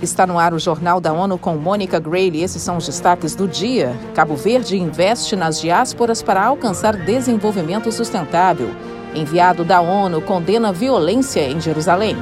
Está no ar o Jornal da ONU com Mônica Grayle. Esses são os destaques do dia. Cabo Verde investe nas diásporas para alcançar desenvolvimento sustentável. Enviado da ONU condena violência em Jerusalém.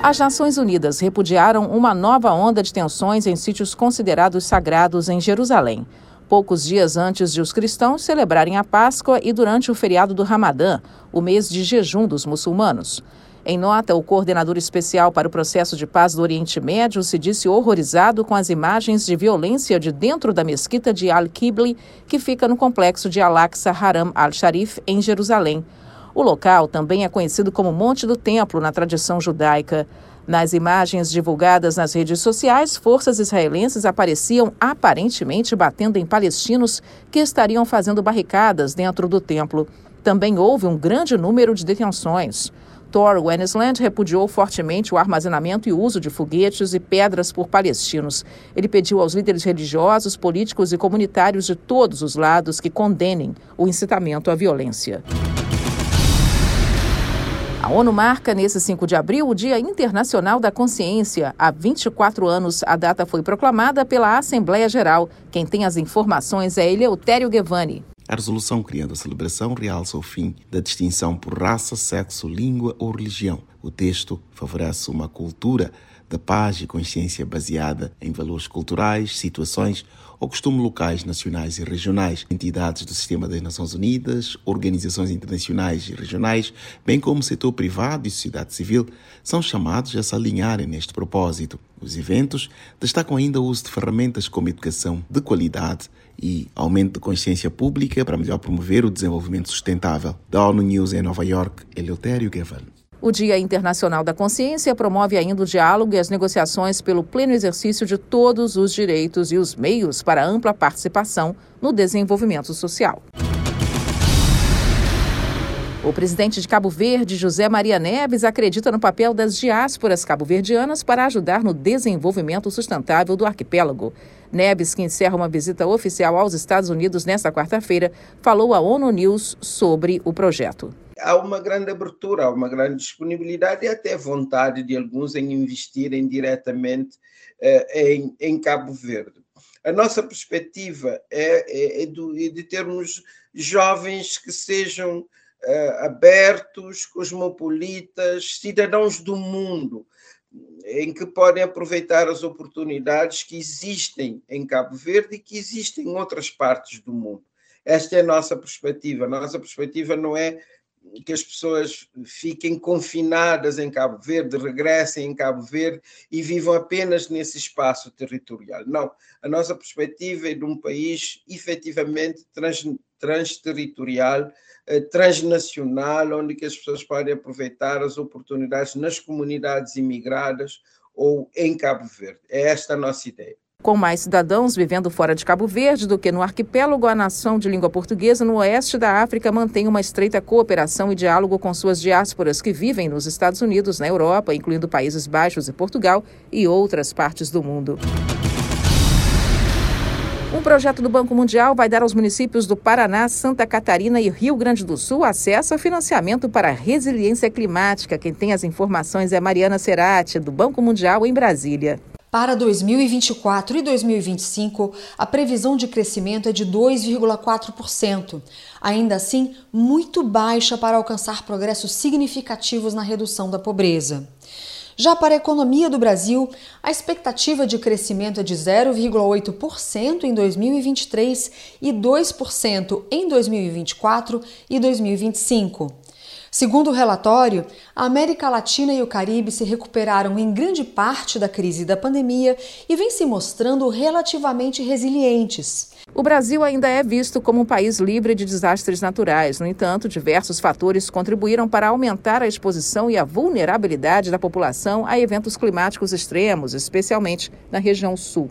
As Nações Unidas repudiaram uma nova onda de tensões em sítios considerados sagrados em Jerusalém poucos dias antes de os cristãos celebrarem a Páscoa e durante o feriado do Ramadã, o mês de jejum dos muçulmanos. Em nota, o coordenador especial para o processo de paz do Oriente Médio se disse horrorizado com as imagens de violência de dentro da mesquita de Al-Qibli, que fica no complexo de Al-Aqsa Haram al-Sharif, em Jerusalém. O local também é conhecido como Monte do Templo na tradição judaica. Nas imagens divulgadas nas redes sociais, forças israelenses apareciam aparentemente batendo em palestinos que estariam fazendo barricadas dentro do templo. Também houve um grande número de detenções. Thor Wennesland repudiou fortemente o armazenamento e uso de foguetes e pedras por palestinos. Ele pediu aos líderes religiosos, políticos e comunitários de todos os lados que condenem o incitamento à violência. A ONU marca nesse 5 de abril o Dia Internacional da Consciência. Há 24 anos, a data foi proclamada pela Assembleia Geral. Quem tem as informações é Eleutério Guevani. A resolução criando a celebração realça o fim da distinção por raça, sexo, língua ou religião. O texto favorece uma cultura da paz e consciência baseada em valores culturais, situações ou costumes locais, nacionais e regionais, entidades do sistema das Nações Unidas, organizações internacionais e regionais, bem como setor privado e sociedade civil, são chamados a se alinharem neste propósito. Os eventos destacam ainda o uso de ferramentas como educação de qualidade e aumento de consciência pública para melhor promover o desenvolvimento sustentável. Da ONU News em Nova York, Eleutério Gavan. O Dia Internacional da Consciência promove ainda o diálogo e as negociações pelo pleno exercício de todos os direitos e os meios para ampla participação no desenvolvimento social. O presidente de Cabo Verde, José Maria Neves, acredita no papel das diásporas cabo-verdianas para ajudar no desenvolvimento sustentável do arquipélago. Neves, que encerra uma visita oficial aos Estados Unidos nesta quarta-feira, falou à ONU News sobre o projeto há uma grande abertura, há uma grande disponibilidade e até vontade de alguns em investirem diretamente uh, em, em, Cabo Verde. A nossa perspectiva é, é, é, é de termos jovens que sejam uh, abertos, cosmopolitas, cidadãos do mundo, em que podem aproveitar as oportunidades que existem em Cabo Verde e que existem em outras partes do mundo. Esta é a nossa perspectiva. A nossa perspectiva não é que as pessoas fiquem confinadas em Cabo Verde, regressem em Cabo Verde e vivam apenas nesse espaço territorial. Não, a nossa perspectiva é de um país efetivamente trans, transterritorial, eh, transnacional, onde as pessoas podem aproveitar as oportunidades nas comunidades imigradas ou em Cabo Verde. É esta a nossa ideia. Com mais cidadãos vivendo fora de Cabo Verde do que no arquipélago, a nação de língua portuguesa no oeste da África mantém uma estreita cooperação e diálogo com suas diásporas que vivem nos Estados Unidos, na Europa, incluindo Países Baixos e Portugal e outras partes do mundo. Um projeto do Banco Mundial vai dar aos municípios do Paraná, Santa Catarina e Rio Grande do Sul acesso a financiamento para a resiliência climática. Quem tem as informações é Mariana Serati, do Banco Mundial, em Brasília. Para 2024 e 2025, a previsão de crescimento é de 2,4%, ainda assim muito baixa para alcançar progressos significativos na redução da pobreza. Já para a economia do Brasil, a expectativa de crescimento é de 0,8% em 2023 e 2% em 2024 e 2025. Segundo o relatório, a América Latina e o Caribe se recuperaram em grande parte da crise da pandemia e vêm se mostrando relativamente resilientes. O Brasil ainda é visto como um país livre de desastres naturais. No entanto, diversos fatores contribuíram para aumentar a exposição e a vulnerabilidade da população a eventos climáticos extremos, especialmente na região sul.